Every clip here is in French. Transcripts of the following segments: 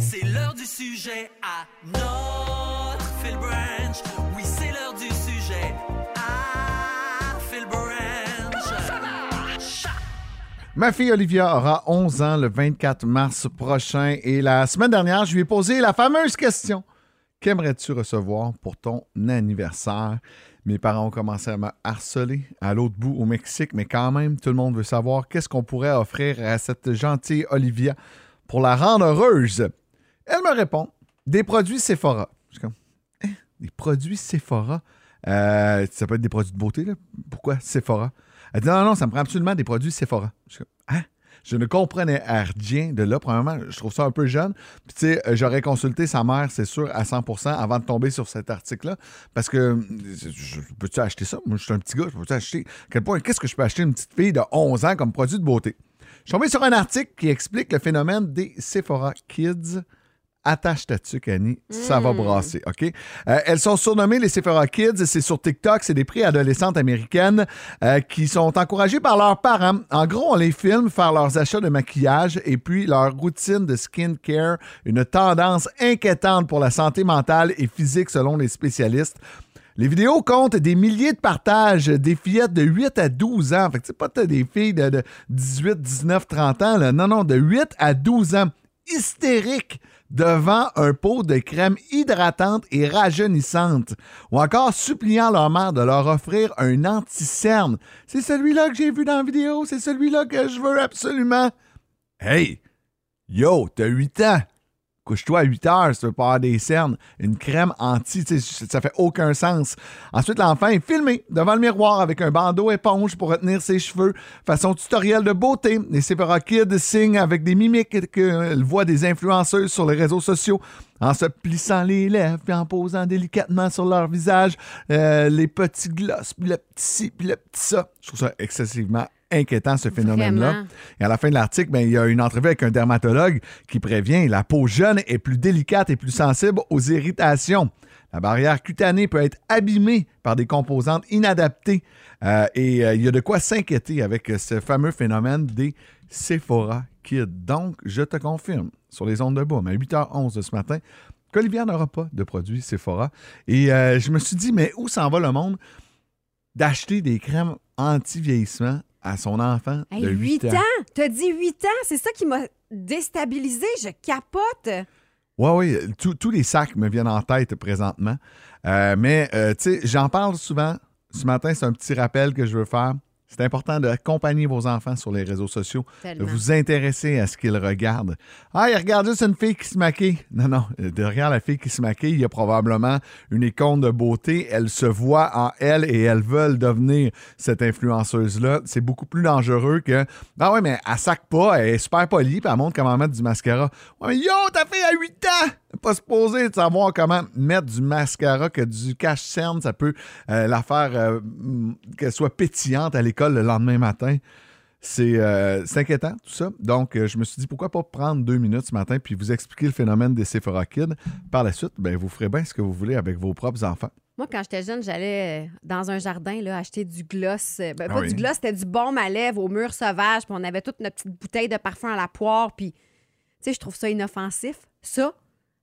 C'est l'heure du sujet à notre Phil Branch. Oui, c'est l'heure du sujet à Phil Branch. Ma fille Olivia aura 11 ans le 24 mars prochain et la semaine dernière, je lui ai posé la fameuse question. Qu'aimerais-tu recevoir pour ton anniversaire? Mes parents ont commencé à me harceler à l'autre bout au Mexique, mais quand même, tout le monde veut savoir qu'est-ce qu'on pourrait offrir à cette gentille Olivia pour la rendre heureuse. Elle me répond des produits Sephora. Je suis comme Hein? des produits Sephora? Euh, ça peut être des produits de beauté, là. Pourquoi Sephora? Elle dit non, non, ça me prend absolument des produits Sephora. Je suis comme Hein? Je ne comprenais rien de là. Premièrement, je trouve ça un peu jeune. Puis, tu sais, j'aurais consulté sa mère, c'est sûr, à 100% avant de tomber sur cet article-là. Parce que, peux-tu acheter ça? Moi, je suis un petit gars, je peux-tu acheter? À quel point, qu'est-ce que je peux acheter une petite fille de 11 ans comme produit de beauté? Je suis tombé sur un article qui explique le phénomène des Sephora Kids. Attache ta tuque, Annie, ça va brasser, OK? Euh, elles sont surnommées les Sephora Kids, c'est sur TikTok, c'est des préadolescentes américaines euh, qui sont encouragées par leurs parents. En gros, on les filme faire leurs achats de maquillage et puis leur routine de skincare, une tendance inquiétante pour la santé mentale et physique selon les spécialistes. Les vidéos comptent des milliers de partages, des fillettes de 8 à 12 ans. Fait que c'est pas des filles de, de 18, 19, 30 ans. Là. Non, non, de 8 à 12 ans. Hystériques devant un pot de crème hydratante et rajeunissante. Ou encore suppliant leur mère de leur offrir un anti-cerne. C'est celui-là que j'ai vu dans la vidéo. C'est celui-là que je veux absolument. Hey! Yo, t'as 8 ans! Couche-toi à 8 heures si tu veux pas avoir des cernes. Une crème anti, ça fait aucun sens. Ensuite, l'enfant est filmé devant le miroir avec un bandeau éponge pour retenir ses cheveux. Façon tutoriel de beauté. Les Sephora signent avec des mimiques qu'elle voit des influenceuses sur les réseaux sociaux en se plissant les lèvres puis en posant délicatement sur leur visage euh, les petits gloss, puis le petit ci, puis le petit ça. Je trouve ça excessivement inquiétant, ce phénomène-là. Et à la fin de l'article, ben, il y a une entrevue avec un dermatologue qui prévient la peau jeune est plus délicate et plus sensible aux irritations. La barrière cutanée peut être abîmée par des composantes inadaptées. Euh, et euh, il y a de quoi s'inquiéter avec ce fameux phénomène des Sephora Kids. Donc, je te confirme, sur les ondes de boom, à 8h11 de ce matin, qu'Olivier n'aura pas de produits Sephora. Et euh, je me suis dit, mais où s'en va le monde d'acheter des crèmes anti-vieillissement à son enfant Hey, de 8, 8 ans! T'as dit 8 ans? C'est ça qui m'a déstabilisé. Je capote. Oui, oui, tous- tous les sacs me viennent en tête présentement. Euh, mais, euh, tu sais, j'en parle souvent. Ce matin, c'est un petit rappel que je veux faire. C'est important d'accompagner vos enfants sur les réseaux sociaux, de vous intéresser à ce qu'ils regardent. Ah, il regarde juste une fille qui se maquille. Non, non, euh, derrière la fille qui se maquille, il y a probablement une icône de beauté. Elle se voit en elle et elles veulent devenir cette influenceuse-là. C'est beaucoup plus dangereux que Ah ouais, mais elle sac pas, elle est super polie, puis elle montre comment mettre du mascara. Ouais, mais yo, ta fille a 8 ans! Pas supposée de savoir comment mettre du mascara, que du cache-cerne, ça peut euh, la faire euh, mm, qu'elle soit pétillante à l'école le lendemain matin. C'est euh, inquiétant, tout ça. Donc, je me suis dit, pourquoi pas prendre deux minutes ce matin puis vous expliquer le phénomène des Sephora Kids. Par la suite, ben, vous ferez bien ce que vous voulez avec vos propres enfants. Moi, quand j'étais jeune, j'allais dans un jardin là, acheter du gloss. Ben, Ah pas oui. du gloss, c'était du baume à lèvres au mur sauvage. Puis on avait toute notre petite bouteille de parfum à la poire. Puis, tu sais, je trouve ça inoffensif. Ça,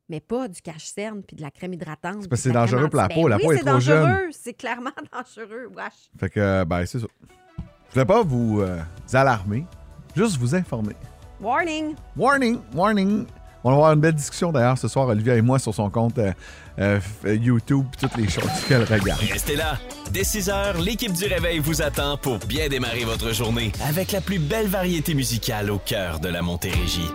mais pas du cache-cerne puis de la crème hydratante. C'est parce que puis de c'est dangereux pour la anti- peau. Ben La oui, peau est c'est trop jeune. dangereux. C'est clairement dangereux. Wesh. Fait que, euh, ben, c'est ça. Je voulais pas vous euh, alarmer, juste vous informer. Warning! Warning, warning. On va avoir une belle discussion d'ailleurs ce soir, Olivia et moi, sur son compte euh, euh, YouTube et toutes les choses qu'elle regarde. Restez là. Dès 6 heures, l'équipe du Réveil vous attend pour bien démarrer votre journée avec la plus belle variété musicale au cœur de la Montérégie.